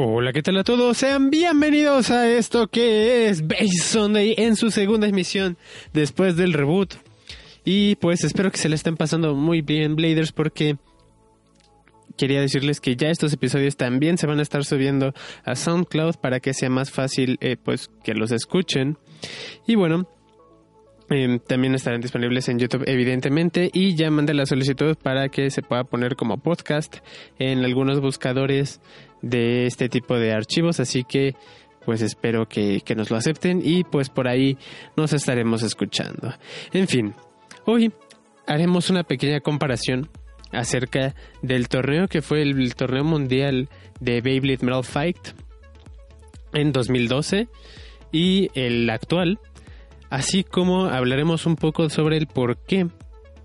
Hola, ¿qué tal a todos? Sean bienvenidos a esto que es Base Sunday en su segunda emisión después del reboot. Y pues espero que se le estén pasando muy bien, Bladers, porque quería decirles que ya estos episodios también se van a estar subiendo a SoundCloud para que sea más fácil eh, pues que los escuchen. Y bueno, eh, también estarán disponibles en YouTube, evidentemente, y ya mandé la solicitud para que se pueda poner como podcast en algunos buscadores de este tipo de archivos, así que pues espero que, que nos lo acepten y pues por ahí nos estaremos escuchando. En fin, hoy haremos una pequeña comparación acerca del torneo que fue el, torneo mundial de Beyblade Metal Fight en 2012 y el actual, así como hablaremos un poco sobre el por qué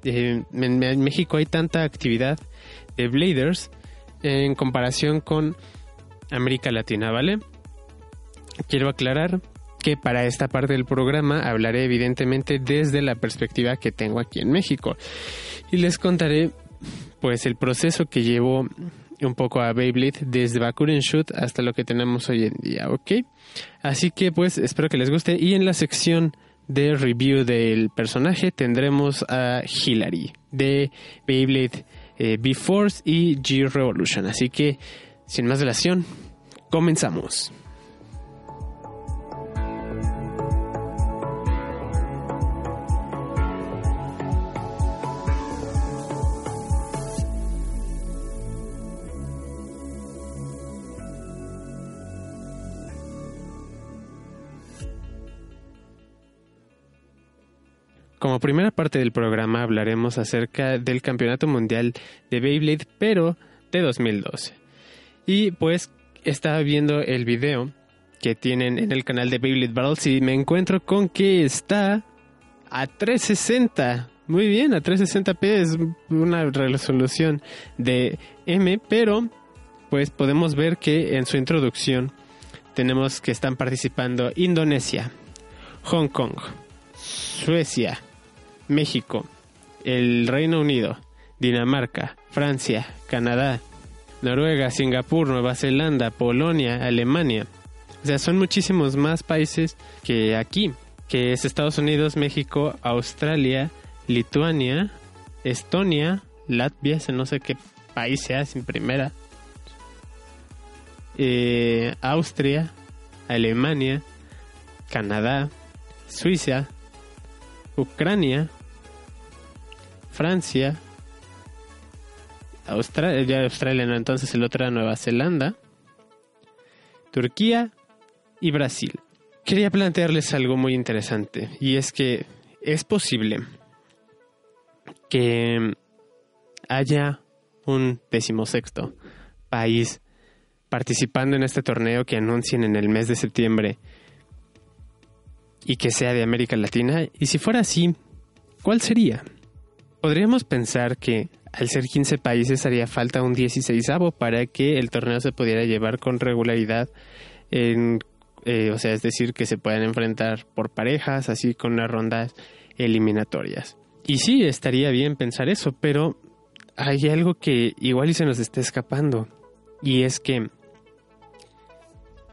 eh, en, en México hay tanta actividad de Bladers en comparación con América Latina, ¿vale? Quiero aclarar que para esta parte del programa hablaré evidentemente desde la perspectiva que tengo aquí en México y les contaré pues el proceso que llevó un poco a Beyblade desde Bakuren Shoot hasta lo que tenemos hoy en día, ¿ok? Así que pues espero que les guste y en la sección de review del personaje tendremos a Hilary de Beyblade eh, B-Force y G-Revolution. Así que, sin más dilación, comenzamos. Como primera parte del programa hablaremos acerca del Campeonato Mundial de Beyblade, pero de 2012. Y pues estaba viendo el video que tienen en el canal de Beyblade Battles y me encuentro con que está a 360. Muy bien, a 360p es una resolución de M, pero pues podemos ver que en su introducción tenemos que están participando Indonesia, Hong Kong, Suecia, México, el Reino Unido, Dinamarca, Francia, Canadá, Noruega, Singapur, Nueva Zelanda, Polonia, Alemania. O sea, son muchísimos más países que aquí, que es Estados Unidos, México, Australia, Lituania, Estonia, Latvia, no sé qué país sea sin primera, eh, Austria, Alemania, Canadá, Suiza, Ucrania, Francia, Australia, ya Australia no, entonces el otro era Nueva Zelanda, Turquía y Brasil. Quería plantearles algo muy interesante y es que es posible que haya un decimosexto país participando en este torneo que anuncien en el mes de septiembre y que sea de América Latina? Y si fuera así, ¿cuál sería? Podríamos pensar que al ser 15 países haría falta un 16 para que el torneo se pudiera llevar con regularidad en, eh, o sea, es decir, que se puedan enfrentar por parejas, así con unas rondas eliminatorias. Y sí, estaría bien pensar eso, pero hay algo que igual se nos está escapando, y es que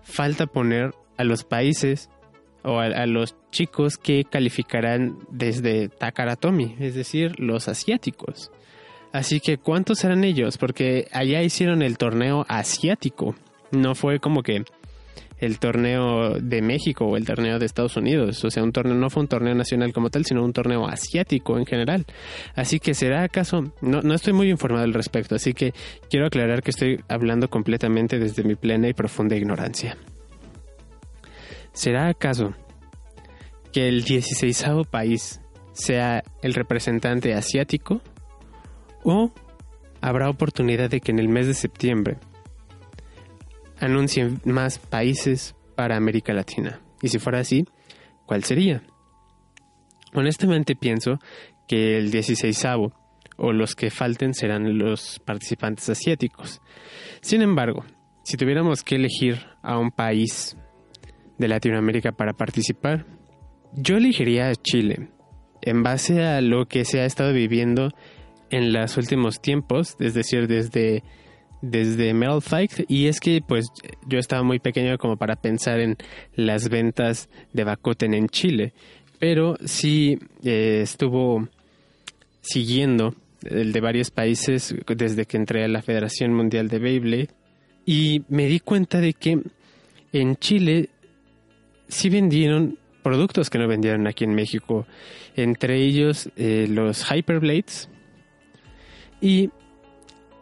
falta poner a los países o a, los chicos que calificarán desde Takaratomi, es decir, los asiáticos. Así que, ¿cuántos serán ellos? Porque allá hicieron el torneo asiático. No fue como que el torneo de México o el torneo de Estados Unidos. O sea, un torneo no fue un torneo nacional como tal, sino un torneo asiático en general. Así que será acaso, no, no estoy muy informado al respecto, así que quiero aclarar que estoy hablando completamente desde mi plena y profunda ignorancia. ¿Será acaso que el 16 país sea el representante asiático? ¿O habrá oportunidad de que en el mes de septiembre anuncien más países para América Latina? Y si fuera así, ¿cuál sería? Honestamente pienso que el 16 o los que falten serán los participantes asiáticos. Sin embargo, si tuviéramos que elegir a un país de Latinoamérica para participar, yo elegiría a Chile, en base a lo que se ha estado viviendo en los últimos tiempos, es decir, desde, desde Metal Fight, y es que pues yo estaba muy pequeño como para pensar en las ventas de Bakuten en Chile, pero sí eh, estuvo siguiendo el de varios países desde que entré a la Federación Mundial de Beyblade y me di cuenta de que en Chile sí vendieron productos que no vendieron aquí en México, entre ellos eh, los Hyperblades y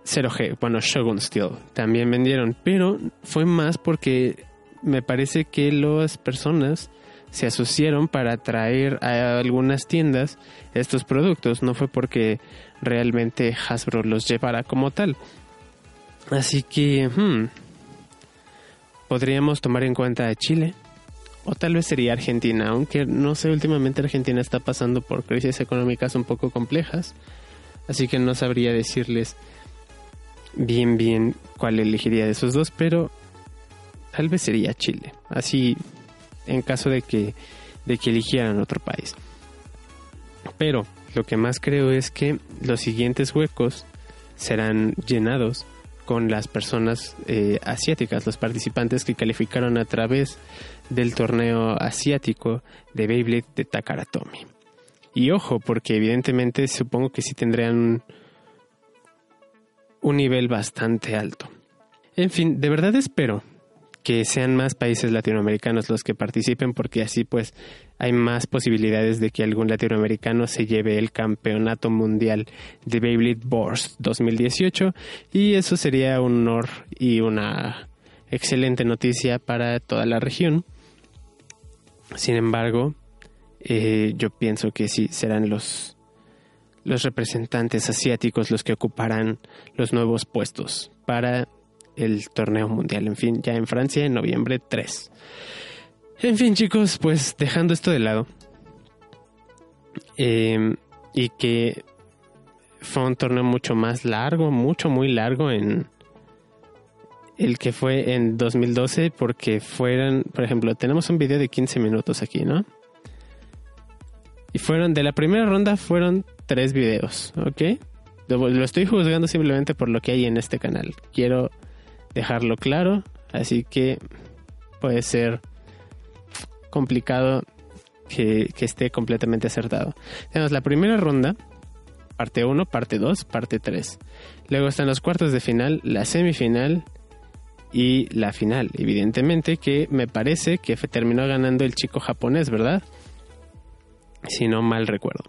0G, bueno, Shogun Steel también vendieron, pero fue más porque me parece que las personas se asociaron para traer a algunas tiendas estos productos, no fue porque realmente Hasbro los llevara como tal. Así que hmm, podríamos tomar en cuenta a Chile o tal vez sería Argentina, aunque no sé, últimamente Argentina está pasando por crisis económicas un poco complejas, así que no sabría decirles bien bien cuál elegiría de esos dos, pero tal vez sería Chile. Así en caso de que, de que eligieran otro país. Pero lo que más creo es que los siguientes huecos serán llenados con las personas eh, asiáticas, los participantes que calificaron a través del torneo asiático de Beyblade de Takaratomi. Y ojo, porque evidentemente supongo que sí tendrían un, nivel bastante alto. En fin, de verdad espero que sean más países latinoamericanos los que participen porque así pues hay más posibilidades de que algún latinoamericano se lleve el campeonato mundial de Beyblade Burst 2018 y eso sería un honor y una excelente noticia para toda la región. Sin embargo, eh, yo pienso que sí serán los los representantes asiáticos los que ocuparán los nuevos puestos para el torneo mundial. En fin, ya en Francia en noviembre 3. En fin, chicos, pues dejando esto de lado. Em, y que fue un torneo mucho más largo, mucho, muy largo en el que fue en 2012 porque fueron, por ejemplo, tenemos un video de 15 minutos aquí, ¿no? Y fueron, de la primera ronda fueron tres videos, ¿ok? Lo estoy juzgando simplemente por lo que hay en este canal. Quiero dejarlo claro, así que puede ser complicado que, esté completamente acertado. Tenemos la primera ronda, parte 1, parte 2, parte 3. Luego están los cuartos de final, la semifinal y la final. Evidentemente que me parece que terminó ganando el chico japonés, ¿verdad? Si no mal recuerdo.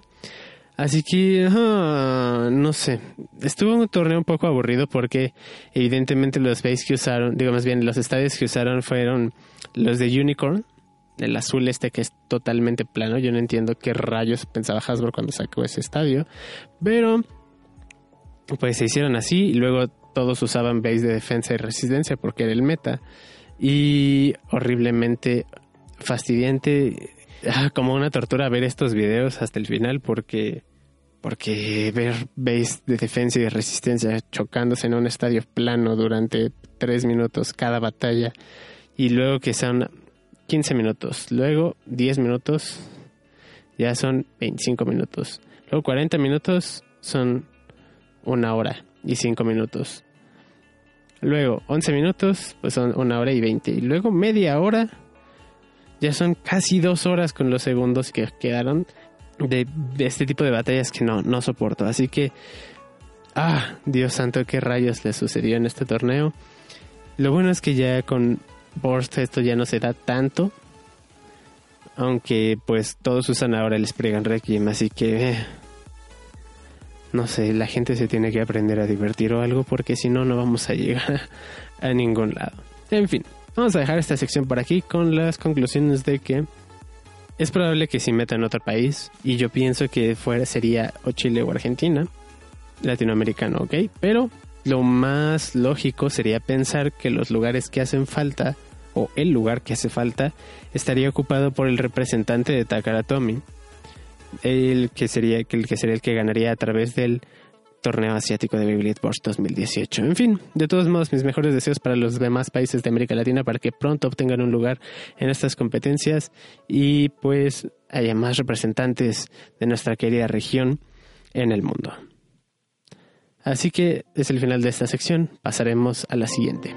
Así que, no sé, estuvo un torneo un poco aburrido porque evidentemente los bases que usaron, digo más bien los estadios que usaron fueron los de Unicorn, el azul este que es totalmente plano. Yo no entiendo qué rayos pensaba Hasbro cuando sacó ese estadio, pero pues se hicieron así y luego todos usaban base de defensa y resistencia porque era el meta. Y horriblemente fastidiante ah, como una tortura ver estos videos hasta el final porque porque ver base de defensa y de resistencia chocándose en un estadio plano durante tres minutos cada batalla y luego que sean 15 minutos, luego 10 minutos ya son 25 minutos, luego 40 minutos son una hora y 5 minutos, luego 11 minutos pues son una hora y 20 y luego media hora ya son casi dos horas con los segundos que quedaron de, este tipo de batallas que no, no soporto. Así que, ah, Dios santo, qué rayos le sucedió en este torneo. Lo bueno es que ya con Borst esto ya no se da tanto. Aunque pues todos usan ahora el Spriggan Requiem, así que... Eh, no sé, la gente se tiene que aprender a divertir o algo porque si no, no vamos a llegar a ningún lado. En fin, vamos a dejar esta sección por aquí con las conclusiones de que es probable que sí meta en otro país y yo pienso que fuera sería o Chile o Argentina. latinoamericano, ¿ok? Pero lo más lógico sería pensar que los lugares que hacen falta o el lugar que hace falta estaría ocupado por el representante de Takaratomi, el que sería el que sería el que ganaría a través del torneo asiático de Beyblade Burst 2018. En fin, de todos modos, mis mejores deseos para los demás países de América Latina para que pronto obtengan un lugar en estas competencias y pues haya más representantes de nuestra querida región en el mundo. Así que es el final de esta sección, pasaremos a la siguiente.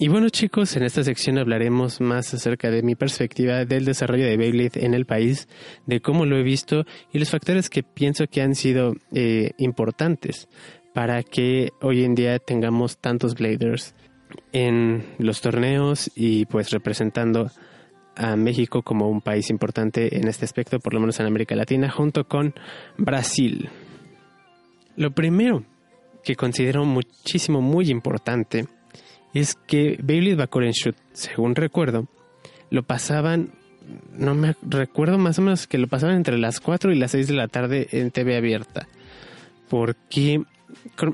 Y bueno chicos, en esta sección hablaremos más acerca de mi perspectiva del desarrollo de Beyblade en el país, de cómo lo he visto y los factores que pienso que han sido eh, importantes para que hoy en día tengamos tantos Bladers en los torneos y pues representando a México como un país importante en este aspecto, por lo menos en América Latina, junto con Brasil. Lo primero que considero muchísimo, muy importante, es que Beyblade Bakuren Shoot, según recuerdo, lo pasaban, no me recuerdo más o menos que lo pasaban entre las 4 y las 6 de la tarde en TV abierta. Porque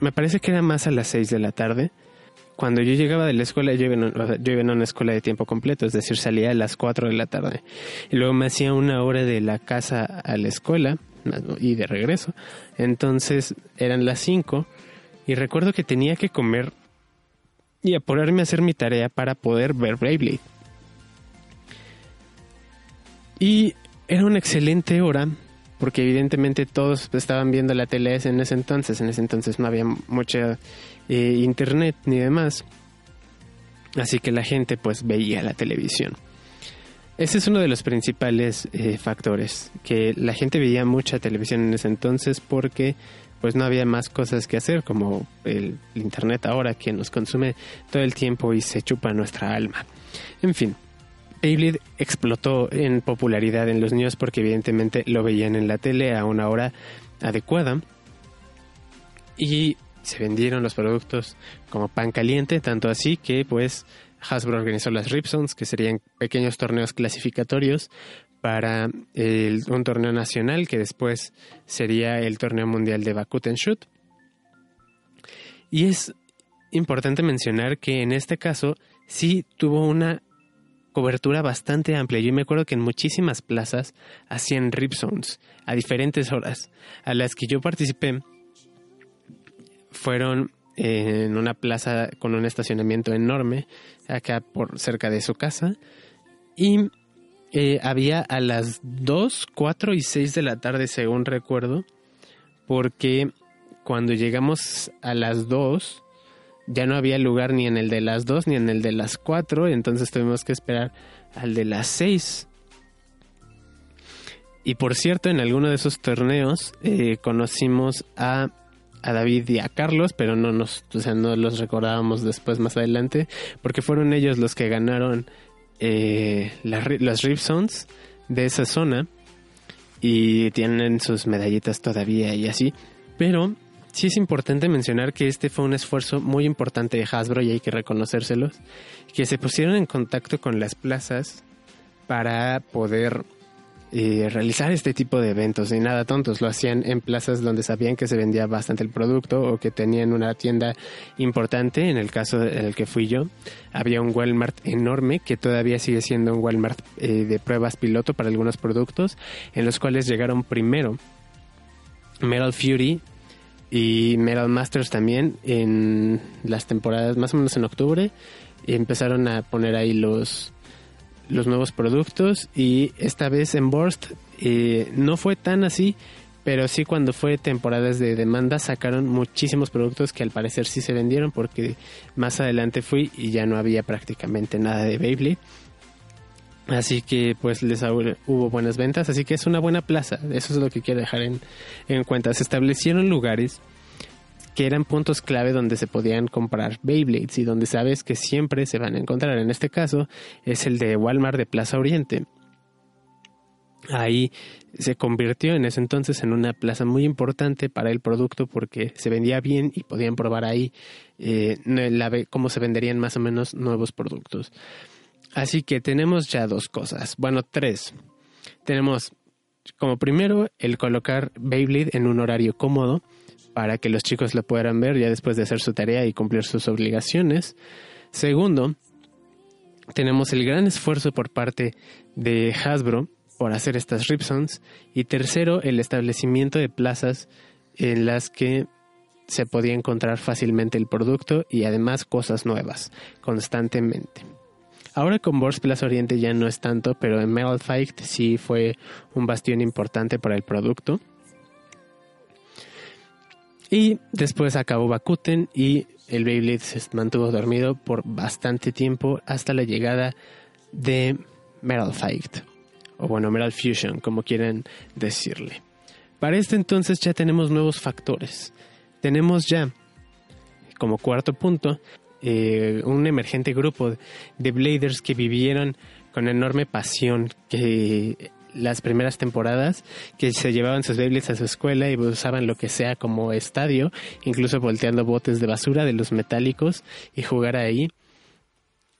me parece que era más a las 6 de la tarde. Cuando yo llegaba de la escuela, yo iba, en, una escuela de tiempo completo, es decir, salía a las 4 de la tarde. Y luego me hacía una hora de la casa a la escuela y de regreso. Entonces eran las 5 y recuerdo que tenía que comer y apurarme a hacer mi tarea para poder ver Bravely. Y era una excelente hora porque evidentemente todos estaban viendo la tele en ese entonces, en ese entonces no había mucha eh, internet ni demás, así que la gente pues veía la televisión. Ese es uno de los principales eh, factores, que la gente veía mucha televisión en ese entonces porque pues no había más cosas que hacer, como el, Internet ahora que nos consume todo el tiempo y se chupa nuestra alma. En fin, Beyblade explotó en popularidad en los niños porque evidentemente lo veían en la tele a una hora adecuada y se vendieron los productos como pan caliente, tanto así que pues Hasbro organizó las Ripsons, que serían pequeños torneos clasificatorios para un torneo nacional que después sería el torneo mundial de Bakuten Shoot. Y es importante mencionar que en este caso sí tuvo una cobertura bastante amplia. Yo me acuerdo que en muchísimas plazas hacían rip a diferentes horas. A las que yo participé fueron en una plaza con un estacionamiento enorme acá por cerca de su casa y eh, había a las 2, 4 y 6 de la tarde, según recuerdo, porque cuando llegamos a las 2 ya no había lugar ni en el de las 2 ni en el de las 4, entonces tuvimos que esperar al de las 6. Y por cierto, en alguno de esos torneos eh, conocimos a, a, David y a Carlos, pero no nos, o sea, no los recordábamos después más adelante, porque fueron ellos los que ganaron eh, las, las Ripsons de esa zona y tienen sus medallitas todavía y así. Pero sí es importante mencionar que este fue un esfuerzo muy importante de Hasbro y hay que reconocérselos, que se pusieron en contacto con las plazas para poder realizar este tipo de eventos y nada tontos, lo hacían en plazas donde sabían que se vendía bastante el producto o que tenían una tienda importante, en el caso en el que fui yo, había un Walmart enorme que todavía sigue siendo un Walmart eh, de pruebas piloto para algunos productos, en los cuales llegaron primero Metal Fury y Metal Masters también en las temporadas más o menos en octubre y empezaron a poner ahí los los nuevos productos y esta vez en Burst eh, no fue tan así, pero sí cuando fue temporadas de demanda sacaron muchísimos productos que al parecer sí se vendieron porque más adelante fui y ya no había prácticamente nada de Beyblade. Así que pues les hubo buenas ventas, así que es una buena plaza, eso es lo que quiero dejar en, en cuenta. Se establecieron lugares que eran puntos clave donde se podían comprar Beyblades y donde sabes que siempre se van a encontrar. En este caso es el de Walmart de Plaza Oriente. Ahí se convirtió en ese entonces en una plaza muy importante para el producto porque se vendía bien y podían probar ahí eh, cómo se venderían más o menos nuevos productos. Así que tenemos ya dos cosas, bueno, tres. Tenemos como primero el colocar Beyblade en un horario cómodo para que los chicos lo puedan ver ya después de hacer su tarea y cumplir sus obligaciones. Segundo, tenemos el gran esfuerzo por parte de Hasbro por hacer estas Ripsons. Y tercero, el establecimiento de plazas en las que se podía encontrar fácilmente el producto y además cosas nuevas constantemente. Ahora con Bors Plaza Oriente ya no es tanto, pero en Metal Fight sí fue un bastión importante para el producto. Y después acabó Bakuten y el Beyblade se mantuvo dormido por bastante tiempo hasta la llegada de Metal Fight o bueno, Metal Fusion, como quieren decirle. Para este entonces ya tenemos nuevos factores. Tenemos ya, como cuarto punto, eh, un emergente grupo de bladers que vivieron con enorme pasión que las primeras temporadas que se llevaban sus Beyblades a su escuela y usaban lo que sea como estadio, incluso volteando botes de basura de los metálicos y jugar ahí.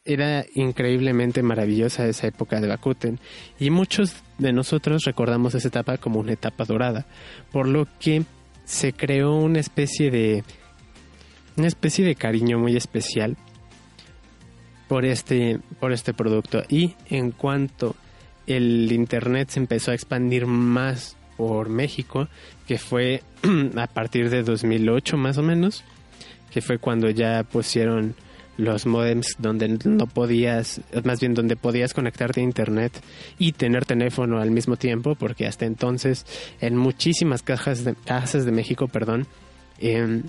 Era increíblemente maravillosa esa época de Bakuten. Y muchos de nosotros recordamos esa etapa como una etapa dorada, por lo que se creó una especie de una especie de cariño muy especial por este por este producto. Y en cuanto el internet se empezó a expandir más por México, que fue a partir de 2008 más o menos, que fue cuando ya pusieron los modems donde no podías, más bien donde podías conectarte a internet y tener teléfono al mismo tiempo, porque hasta entonces en muchísimas cajas de, casas de México, perdón, em,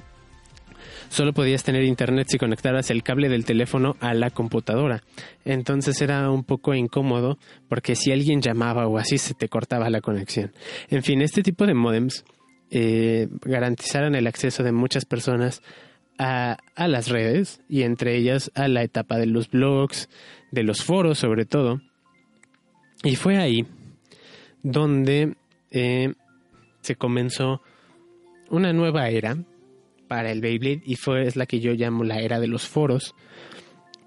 solo podías tener internet si conectaras el cable del teléfono a la computadora. Entonces era un poco incómodo porque si alguien llamaba o así se te cortaba la conexión. En fin, este tipo de modems eh, garantizaron el acceso de muchas personas a, las redes y entre ellas a la etapa de los blogs, de los foros sobre todo. Y fue ahí donde eh, se comenzó una nueva era para el Beyblade y fue es la que yo llamo la era de los foros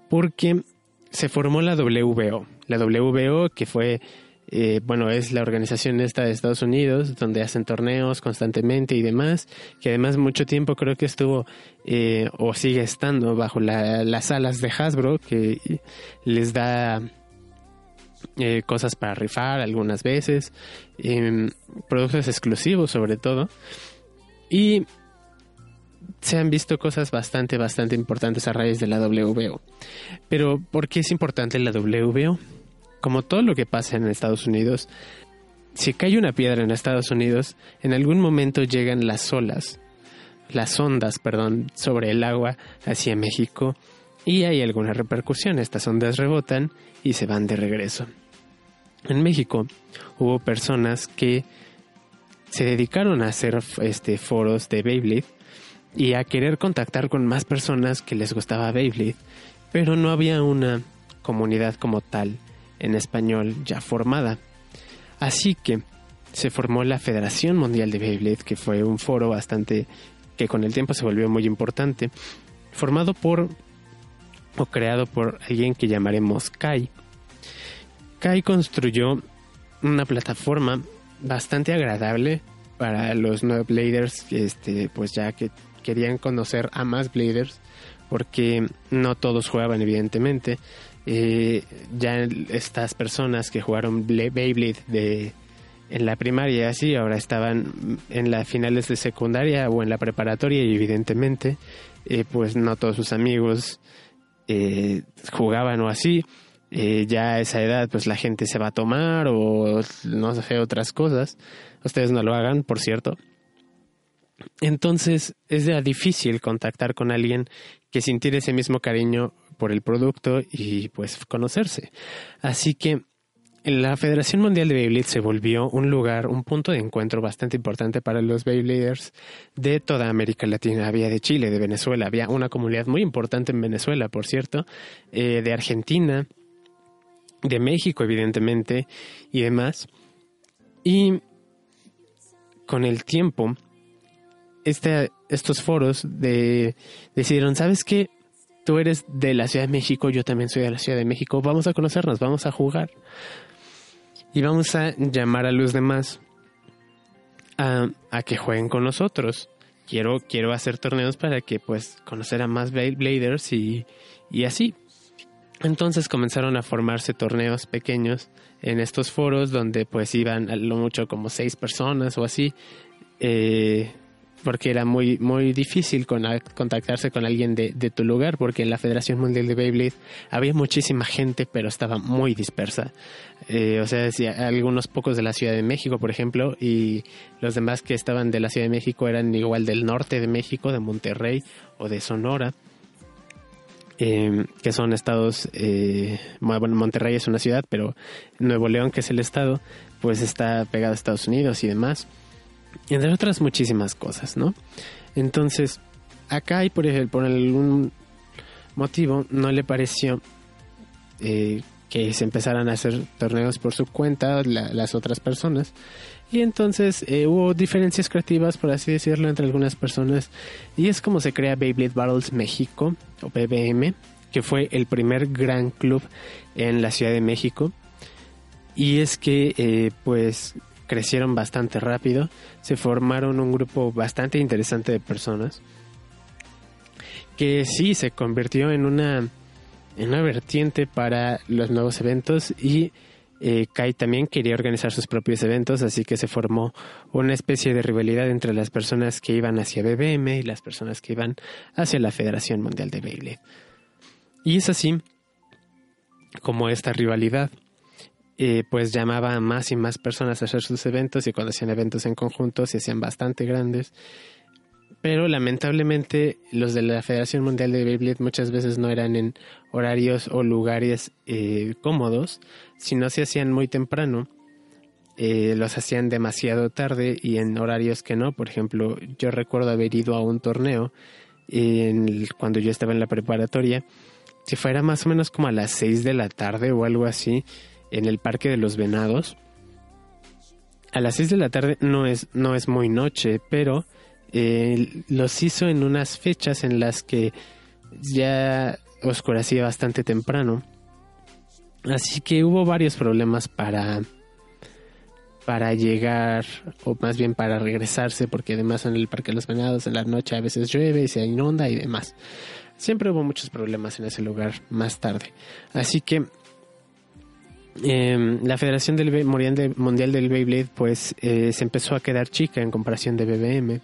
porque se formó la WBO. La WBO que fue eh, bueno, es la organización esta de Estados Unidos, donde hacen torneos constantemente y demás, que además mucho tiempo creo que estuvo eh, o sigue estando bajo las alas de Hasbro, que les da eh, cosas para rifar algunas veces, em, productos exclusivos sobre todo, y se han visto cosas bastante, bastante importantes a raíz de la WBO. Pero, ¿por qué es importante la WBO? como todo lo que pasa en Estados Unidos, si cae una piedra en Estados Unidos, en algún momento llegan las olas, las ondas, perdón, sobre el agua hacia México y hay alguna repercusión. Estas ondas rebotan y se van de regreso. En México hubo personas que se dedicaron a hacer este, foros de Beyblade y a querer contactar con más personas que les gustaba Beyblade, pero no había una comunidad como tal en español ya formada. Así que se formó la Federación Mundial de Beyblade, que fue un foro bastante que con el tiempo se volvió muy importante, formado por o creado por alguien que llamaremos Kai. Kai construyó una plataforma bastante agradable para los nuevos bladers, este, pues ya que querían conocer a más bladers, porque no todos jugaban evidentemente, eh, ya estas personas que jugaron Beyblade de, en la primaria, así, ahora estaban en las finales de secundaria o en la preparatoria y evidentemente, eh, pues no todos sus amigos eh, jugaban o así. ya a esa edad, pues la gente se va a tomar o no sé, otras cosas. Ustedes no lo hagan, por cierto. Entonces es ya difícil contactar con alguien que sintiera ese mismo cariño por el producto y pues conocerse. Así que la Federación Mundial de Beyblade se volvió un lugar, un punto de encuentro bastante importante para los Beybladers de toda América Latina. Había de Chile, de Venezuela, había una comunidad muy importante en Venezuela, por cierto, eh, de Argentina, de México, evidentemente, y demás. Y con el tiempo, este, estos foros de, decidieron, ¿sabes qué? Tú eres de la Ciudad de México, yo también soy de la Ciudad de México, vamos a conocernos, vamos a jugar. Y vamos a llamar a los demás a, que jueguen con nosotros. Quiero, quiero hacer torneos para que pues conocer a más Bladers y, y así. Entonces comenzaron a formarse torneos pequeños en estos foros donde pues iban a lo mucho como seis personas o así, eh, porque era muy, muy difícil contactarse con alguien de, tu lugar, porque en la Federación Mundial de Beyblade había muchísima gente, pero estaba muy dispersa. Eh, o sea, algunos pocos de la Ciudad de México, por ejemplo, y los demás que estaban de la Ciudad de México eran igual del norte de México, de Monterrey o de Sonora. Em, que son estados, eh, bueno, Monterrey es una ciudad, pero Nuevo León, que es el estado, pues está pegado a Estados Unidos y demás, entre otras muchísimas cosas, ¿no? Entonces, acá y por ejemplo, por algún motivo no le pareció eh, que se empezaran a hacer torneos por su cuenta las otras personas y entonces eh, hubo diferencias creativas, por así decirlo, entre algunas personas. Y es como se crea Beyblade Battles México, o BBM, que fue el primer gran club en la Ciudad de México. Y es que, eh, pues, crecieron bastante rápido. Se formaron un grupo bastante interesante de personas. Que sí se convirtió en una, en una vertiente para los nuevos eventos y eh, Kai también quería organizar sus propios eventos, así que se formó una especie de rivalidad entre las personas que iban hacia BBM y las personas que iban hacia la Federación Mundial de Beyblade. Y es así como esta rivalidad eh, pues llamaba a más y más personas a hacer sus eventos y cuando hacían eventos en conjunto se hacían bastante grandes pero lamentablemente los de la Federación Mundial de Beyblade muchas veces no eran en horarios o lugares eh, cómodos, sino se hacían muy temprano. Eh, los hacían demasiado tarde y en horarios que no. Por ejemplo, yo recuerdo haber ido a un torneo en cuando yo estaba en la preparatoria, si fuera más o menos como a las 6 de la tarde o algo así, en el Parque de los Venados. A las 6 de la tarde no es, no es muy noche, pero eh, los hizo en unas fechas en las que ya oscurecía bastante temprano. Así que hubo varios problemas para para llegar o más bien para regresarse porque además en el Parque de los Venados en la noche a veces llueve y se inunda y demás. Siempre hubo muchos problemas en ese lugar más tarde. Así que em, la Federación del Mundial del Beyblade pues eh, se empezó a quedar chica en comparación de BBM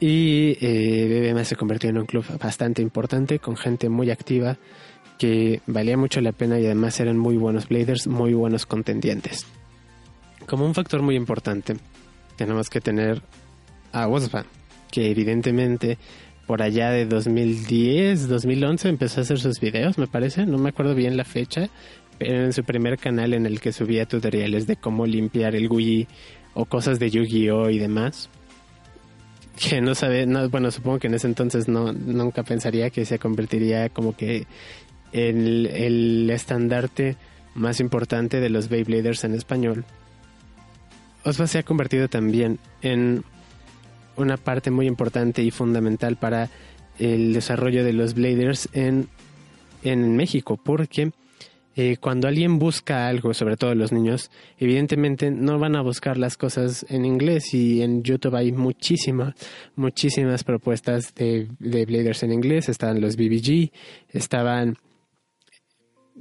y eh, BBM se convirtió en un club bastante importante, con gente muy activa, que valía mucho la pena y además eran muy buenos bladers, muy buenos contendientes. Como un factor muy importante, tenemos que tener a Osva, que evidentemente por allá de 2010, 2011 empezó a hacer sus videos, me parece, no me acuerdo bien la fecha, en su primer canal en el que subía tutoriales de cómo limpiar el Wii o cosas de Yu-Gi-Oh y demás que no sabe, no, bueno, supongo que en ese entonces no, nunca pensaría que se convertiría como que en el, estandarte más importante de los Beybladers en español. Osva se ha convertido también en una parte muy importante y fundamental para el desarrollo de los Bladers en, en México, porque eh, cuando alguien busca algo, sobre todo los niños, evidentemente no van a buscar las cosas en inglés y en YouTube hay muchísimas, muchísimas propuestas de, de Bladers en inglés. Estaban los BBG, estaban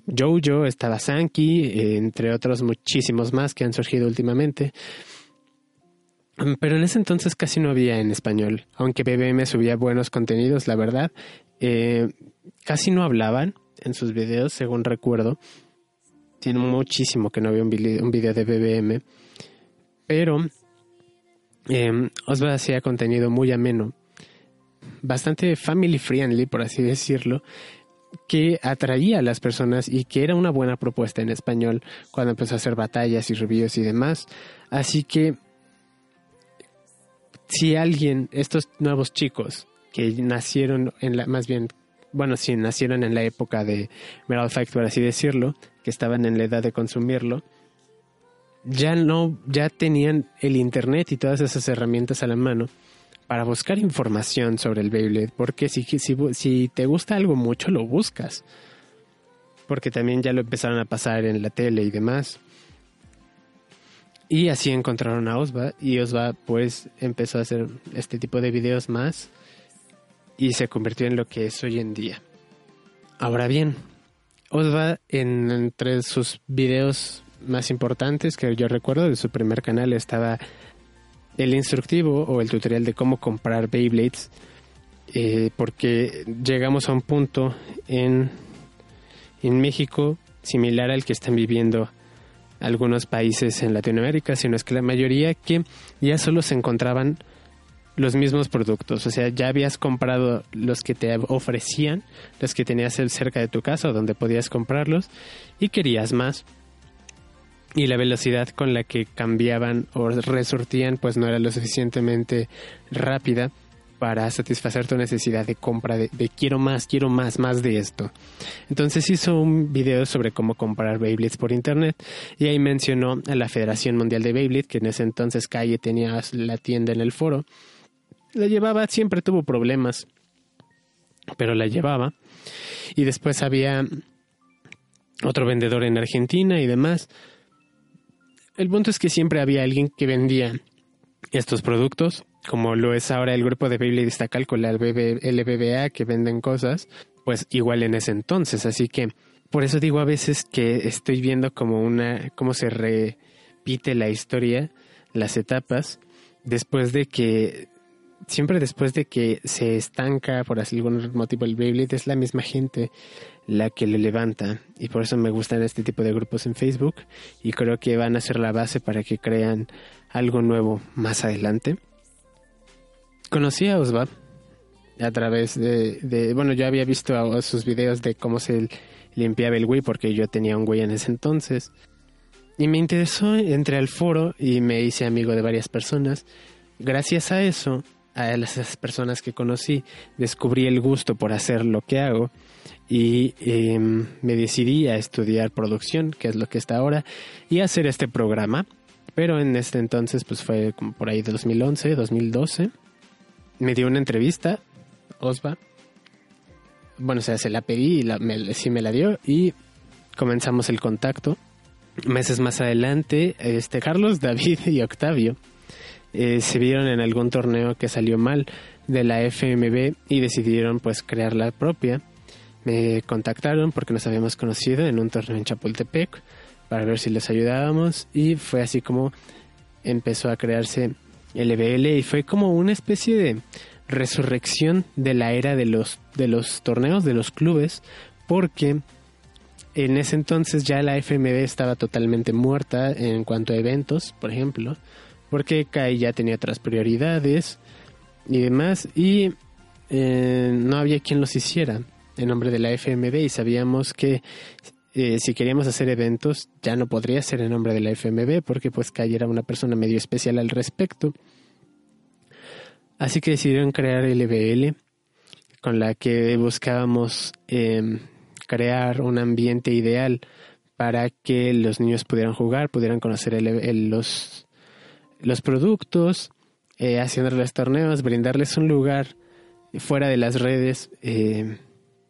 Jojo, estaba Sankey, entre otros muchísimos más que han surgido últimamente. Pero en ese entonces casi no había en español, aunque BBM subía buenos contenidos, la verdad. Eh, casi no hablaban en sus videos, según recuerdo. Tiene muchísimo que no había un video, de BBM. Pero eh, Osva hacía contenido muy ameno. Bastante family friendly, por así decirlo. Que atraía a las personas y que era una buena propuesta en español cuando empezó a hacer batallas y reviews y demás. Así que si alguien, estos nuevos chicos que nacieron en la, más bien bueno, si nacieron en la época de Metal Fact, por así decirlo, que estaban en la edad de consumirlo, ya no, ya tenían el internet y todas esas herramientas a la mano para buscar información sobre el Beyblade, porque si, si, si te gusta algo mucho, lo buscas. Porque también ya lo empezaron a pasar en la tele y demás. Y así encontraron a Osva y Osva pues empezó a hacer este tipo de videos más y se convirtió en lo que es hoy en día. Ahora bien, Osva en, entre sus videos más importantes que yo recuerdo de su primer canal estaba el instructivo o el tutorial de cómo comprar Beyblades, eh, porque llegamos a un punto en, en México similar al que están viviendo algunos países en Latinoamérica, sino es que la mayoría que ya solo se encontraban los mismos productos, o sea, ya habías comprado los que te ofrecían, los que tenías cerca de tu casa donde podías comprarlos y querías más y la velocidad con la que cambiaban o resortían pues no era lo suficientemente rápida para satisfacer tu necesidad de compra de, quiero más, quiero más, más de esto. Entonces hizo un video sobre cómo comprar Beyblades por internet y ahí mencionó a la Federación Mundial de Beyblade, que en ese entonces Calle tenía la tienda en el foro. La llevaba, siempre tuvo problemas, pero la llevaba. Y después había otro vendedor en Argentina y demás. El punto es que siempre había alguien que vendía estos productos, como lo es ahora el grupo de Beyblade con la LBBA que venden cosas, pues igual en ese entonces. Así que por eso digo a veces que estoy viendo como una, cómo se repite la historia, las etapas, después de que siempre después de que se estanca por algún motivo el Beyblade es la misma gente la que le levanta y por eso me gustan este tipo de grupos en Facebook y creo que van a ser la base para que crean algo nuevo más adelante. Conocí a Osva a través de, bueno, yo había visto sus videos de cómo se limpiaba el Wii porque yo tenía un Wii en ese entonces y me interesó, entré al foro y me hice amigo de varias personas. Gracias a eso a esas personas que conocí, descubrí el gusto por hacer lo que hago y em, me decidí a estudiar producción, que es lo que está ahora, y hacer este programa. Pero en este entonces, pues fue como por ahí de 2011, 2012. Me dio una entrevista, Osva. Bueno, o sea, se la pedí y la, sí me la dio y comenzamos el contacto. Meses más adelante, este Carlos, David y Octavio eh, se vieron en algún torneo que salió mal de la FMB y decidieron pues crear la propia. Me contactaron porque nos habíamos conocido en un torneo en Chapultepec para ver si les ayudábamos y fue así como empezó a crearse LBL y fue como una especie de resurrección de la era de los de los torneos de los clubes porque en ese entonces ya la FMB estaba totalmente muerta en cuanto a eventos, por ejemplo porque Kai ya tenía otras prioridades y demás y eh, no había quien los hiciera en nombre de la FMB y sabíamos que eh, si queríamos hacer eventos ya no podría ser en nombre de la FMB porque pues Kai era una persona medio especial al respecto. Así que decidieron crear LBL con la que buscábamos em, crear un ambiente ideal para que los niños pudieran jugar, pudieran conocer los los productos, eh, haciéndoles torneos, brindarles un lugar fuera de las redes eh,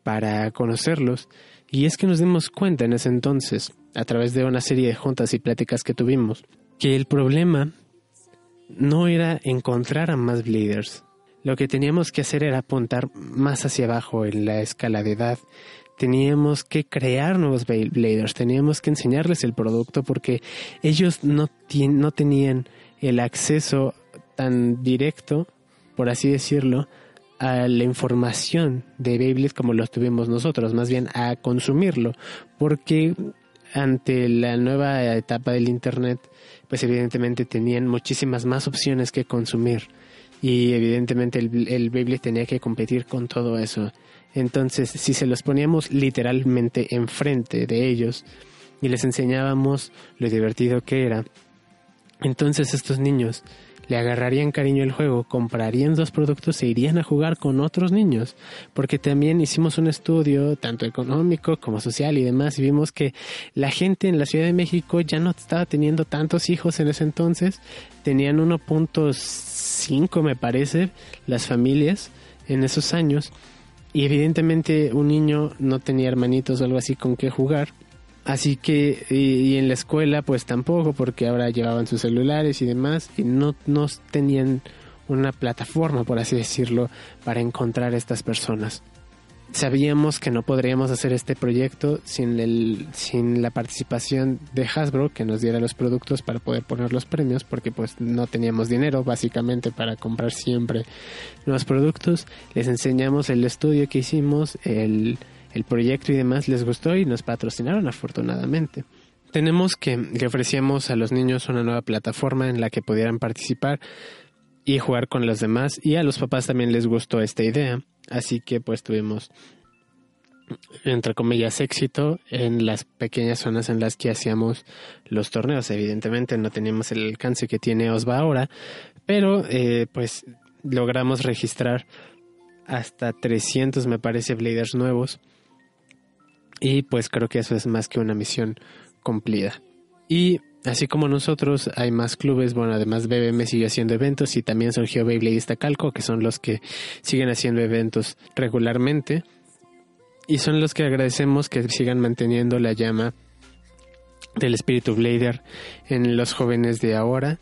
para conocerlos. Y es que nos dimos cuenta en ese entonces, a través de una serie de juntas y pláticas que tuvimos, que el problema no era encontrar a más bleeders. Lo que teníamos que hacer era apuntar más hacia abajo en la escala de edad. Teníamos que crear nuevos bladers, teníamos que enseñarles el producto porque ellos no, no tenían el acceso tan directo, por así decirlo, a la información de Beyblade como lo tuvimos nosotros, más bien a consumirlo, porque ante la nueva etapa del Internet, pues evidentemente tenían muchísimas más opciones que consumir y evidentemente el, el Beyblade tenía que competir con todo eso. Entonces, si se los poníamos literalmente enfrente de ellos y les enseñábamos lo divertido que era, entonces estos niños le agarrarían cariño al juego, comprarían dos productos e irían a jugar con otros niños. Porque también hicimos un estudio, tanto económico como social y demás, y vimos que la gente en la Ciudad de México ya no estaba teniendo tantos hijos en ese entonces, tenían 1.5 me parece las familias en esos años, y evidentemente un niño no tenía hermanitos o algo así con qué jugar Así que, y, en la escuela pues tampoco, porque ahora llevaban sus celulares y demás, y no, no tenían una plataforma, por así decirlo, para encontrar a estas personas. Sabíamos que no podríamos hacer este proyecto sin, el, sin la participación de Hasbro que nos diera los productos para poder poner los premios porque pues no teníamos dinero básicamente para comprar siempre los productos. Les enseñamos el estudio que hicimos, el, el proyecto y demás les gustó y nos patrocinaron afortunadamente. Tenemos que ofrecíamos a los niños una nueva plataforma en la que pudieran participar y jugar con los demás y a los papás también les gustó esta idea, así que pues tuvimos entre comillas éxito en las pequeñas zonas en las que hacíamos los torneos. Evidentemente no teníamos el alcance que tiene Osva ahora, pero eh, pues logramos registrar hasta 300 me parece Bladers nuevos y pues creo que eso es más que una misión cumplida. Y así como nosotros, hay más clubes. Bueno, además BBM sigue haciendo eventos y también surgió Beybladeista Calco, que son los que siguen haciendo eventos regularmente. Y son los que agradecemos que sigan manteniendo la llama del espíritu Blader en los jóvenes de ahora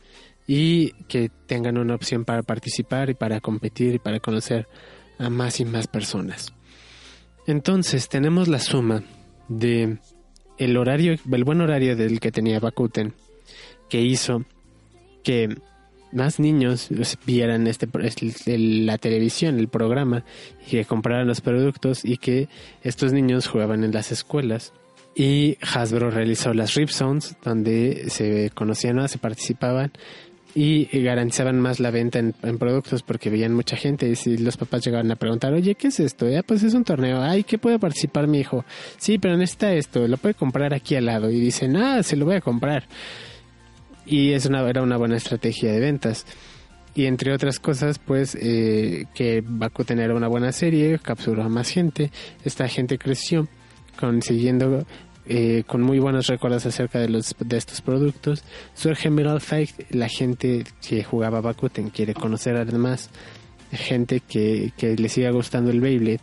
y que tengan una opción para participar y para competir y para conocer a más y más personas. Entonces tenemos la suma de el horario, el buen horario del que tenía Bakuten, que hizo que más niños vieran este, la televisión, el programa, y que compraran los productos y que estos niños jugaban en las escuelas. Y Hasbro realizó las Rip Zones, donde se conocían, se participaban y garantizaban más la venta en, productos porque veían mucha gente y si los papás llegaban a preguntar, oye, ¿qué es esto? Ya, pues es un torneo, ay, ¿qué puede participar mi hijo? Sí, pero necesita esto, lo puede comprar aquí al lado y dicen, ah, se lo voy a comprar. Y es una, era una buena estrategia de ventas. Y entre otras cosas, pues eh, que Baku tener una buena serie, capturó a más gente, esta gente creció consiguiendo eh, con muy buenos recuerdos acerca de, los, de estos productos. Surge Metal Fight, la gente que jugaba Bakuten quiere conocer además gente que, que le siga gustando el Beyblade.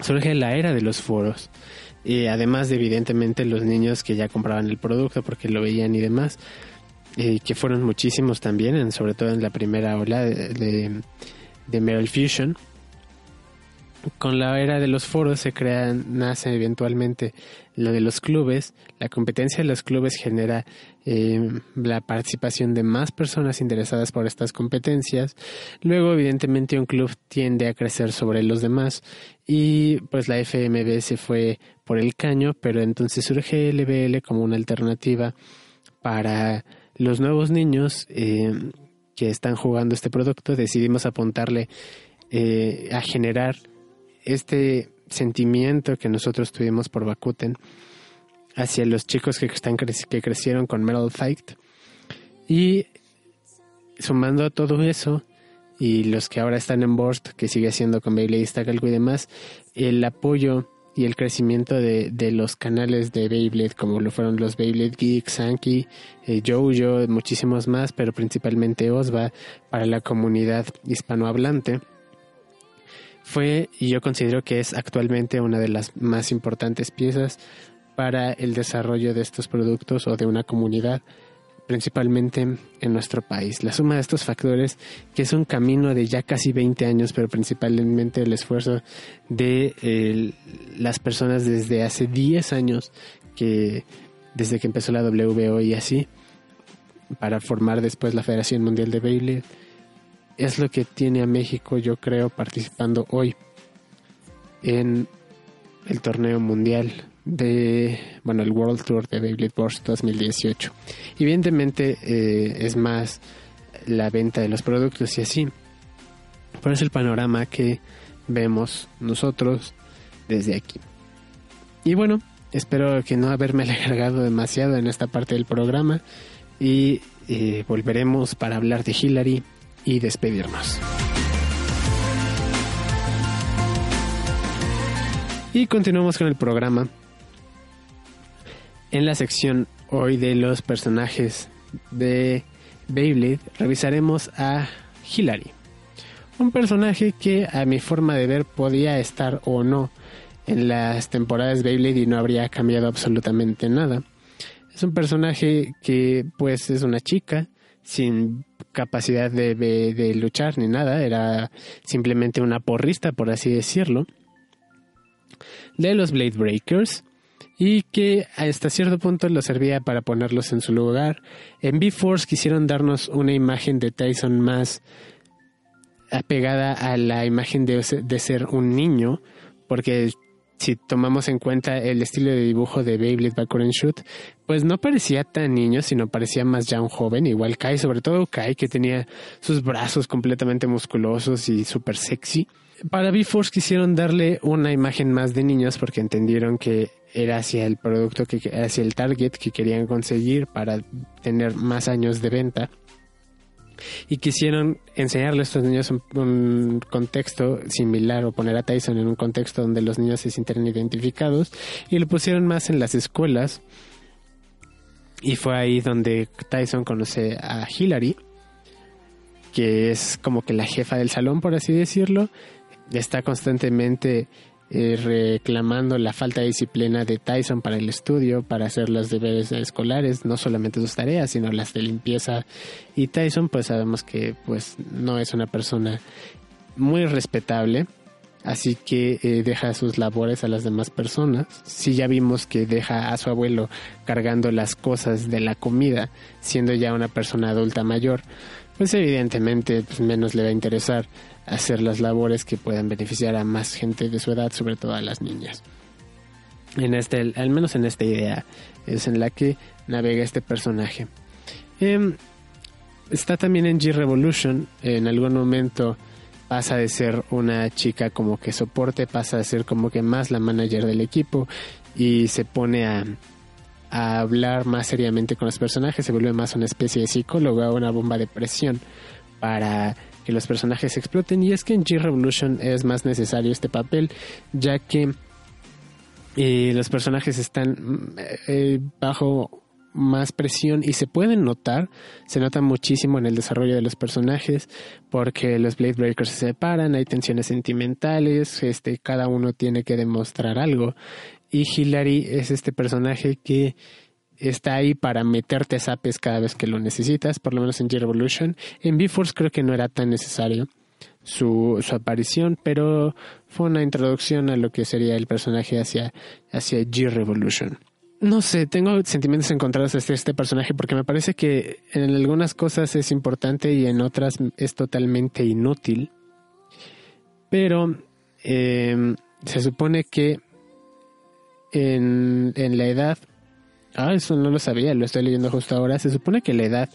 Surge la era de los foros. Y además de evidentemente los niños que ya compraban el producto porque lo veían y demás, eh, que fueron muchísimos también, sobre todo en la primera ola de, de, de Fusion con la era de los foros se crea, nace eventualmente lo de los clubes. La competencia de los clubes genera eh, la participación de más personas interesadas por estas competencias. Luego, evidentemente, un club tiende a crecer sobre los demás y pues la FMB se fue por el caño, pero entonces surge LBL como una alternativa para los nuevos niños eh, que están jugando este producto. Decidimos apuntarle eh, a generar este sentimiento que nosotros tuvimos por Bakuten hacia los chicos que, están que crecieron con Metal Fight. Y sumando a todo eso, y los que ahora están en board, que sigue siendo con Beyblade algo y demás, el apoyo y el crecimiento de, de, los canales de Beyblade, como lo fueron los Beyblade Geeks, Sankey, eh, Jojo, muchísimos más, pero principalmente Osva, para la comunidad hispanohablante fue y yo considero que es actualmente una de las más importantes piezas para el desarrollo de estos productos o de una comunidad principalmente en nuestro país. La suma de estos factores, que es un camino de ya casi 20 años, pero principalmente el esfuerzo de las personas desde hace 10 años, que desde que empezó la WBO y así, para formar después la Federación Mundial de Baile, es lo que tiene a México, yo creo, participando hoy en el torneo mundial de, bueno, el World Tour de Beyblade Burst 2018. Evidentemente eh, es más la venta de los productos y así. Pero es el panorama que vemos nosotros desde aquí. Y bueno, espero que no haberme alargado demasiado en esta parte del programa y eh, volveremos para hablar de Hillary y despedirnos. Y continuamos con el programa. En la sección hoy de los personajes de Beyblade revisaremos a Hillary. Un personaje que a mi forma de ver podía estar o no en las temporadas Beyblade y no habría cambiado absolutamente nada. Es un personaje que pues es una chica sin capacidad de, luchar ni nada, era simplemente una porrista por así decirlo, de los Blade Breakers y que hasta cierto punto lo servía para ponerlos en su lugar. En B-Force quisieron darnos una imagen de Tyson más apegada a la imagen de, de ser un niño, porque si tomamos en cuenta el estilo de dibujo de Beyblade and Shoot, pues no parecía tan niño, sino parecía más ya un joven, igual Kai, sobre todo Kai, que tenía sus brazos completamente musculosos y súper sexy. Para B-Force quisieron darle una imagen más de niños porque entendieron que era hacia el producto, que hacia el target que querían conseguir para tener más años de venta y quisieron enseñarle a estos niños un, contexto similar o poner a Tyson en un contexto donde los niños se sintieran identificados y lo pusieron más en las escuelas. Y fue ahí donde Tyson conoce a Hillary que es como que la jefa del salón por así decirlo. Está constantemente eh, reclamando la falta de disciplina de Tyson para el estudio, para hacer los deberes escolares, no solamente sus tareas, sino las de limpieza. Y Tyson, pues sabemos que pues no es una persona muy respetable, así que eh, deja sus labores a las demás personas. Si ya vimos que deja a su abuelo cargando las cosas de la comida, siendo ya una persona adulta mayor, pues evidentemente pues, menos le va a interesar hacer las labores que puedan beneficiar a más gente de su edad, sobre todo a las niñas. En este, al menos en esta idea es en la que navega este personaje. Em, está también en G-Revolution. En algún momento pasa de ser una chica como que soporte, pasa a ser como que más la manager del equipo y se pone a, a hablar más seriamente con los personajes, se vuelve más una especie de psicóloga, una bomba de presión para que los personajes exploten. Y es que en G-Revolution es más necesario este papel ya que eh, los personajes están mm, eh, bajo más presión y se pueden notar, se nota muchísimo en el desarrollo de los personajes porque los Blade Breakers se separan, hay tensiones sentimentales, este, cada uno tiene que demostrar algo. Y Hilary es este personaje que está ahí para meterte zapes cada vez que lo necesitas, por lo menos en G-Revolution. En B-Force creo que no era tan necesario su, su aparición, pero fue una introducción a lo que sería el personaje hacia, hacia G-Revolution. No sé, tengo sentimientos encontrados hacia este personaje porque me parece que en algunas cosas es importante y en otras es totalmente inútil. Pero eh, se supone que en, en la edad Ah, eso no lo sabía, lo estoy leyendo justo ahora. Se supone que la edad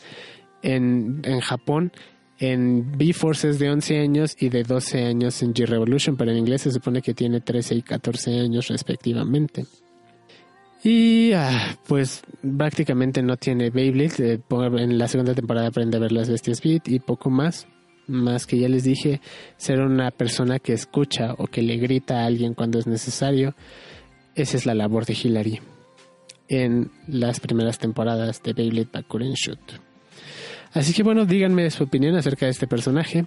en, en Japón en B-Force es de 11 años y de 12 años en G-Revolution, pero en inglés se supone que tiene 13 y 14 años respectivamente. Y ah, pues prácticamente no tiene Beyblade. Eh, en la segunda temporada aprende a ver las bestias Beat y poco más. Más que ya les dije, ser una persona que escucha o que le grita a alguien cuando es necesario. Esa es la labor de Hilary en las primeras temporadas de Beyblade Bakuren Shoot. Así que bueno, díganme su opinión acerca de este personaje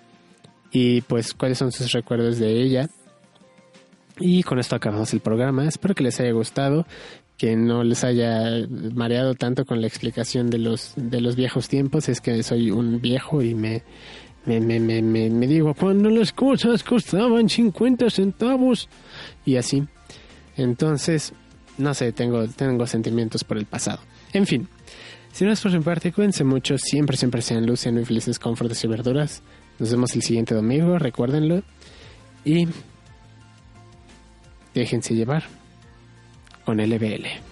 y pues cuáles son sus recuerdos de ella. Y con esto acabamos el programa. Espero que les haya gustado, que no les haya mareado tanto con la explicación de los, de los viejos tiempos. Es que soy un viejo y me, me, me, me, me digo, cuando las cosas costaban 50 centavos y así. Entonces, no sé, tengo, tengo sentimientos por el pasado. En fin, si no es por mi parte, cuídense mucho, siempre, siempre sean luz, sean muy felices con y verduras. Nos vemos el siguiente domingo, recuérdenlo. Y déjense llevar con LBL.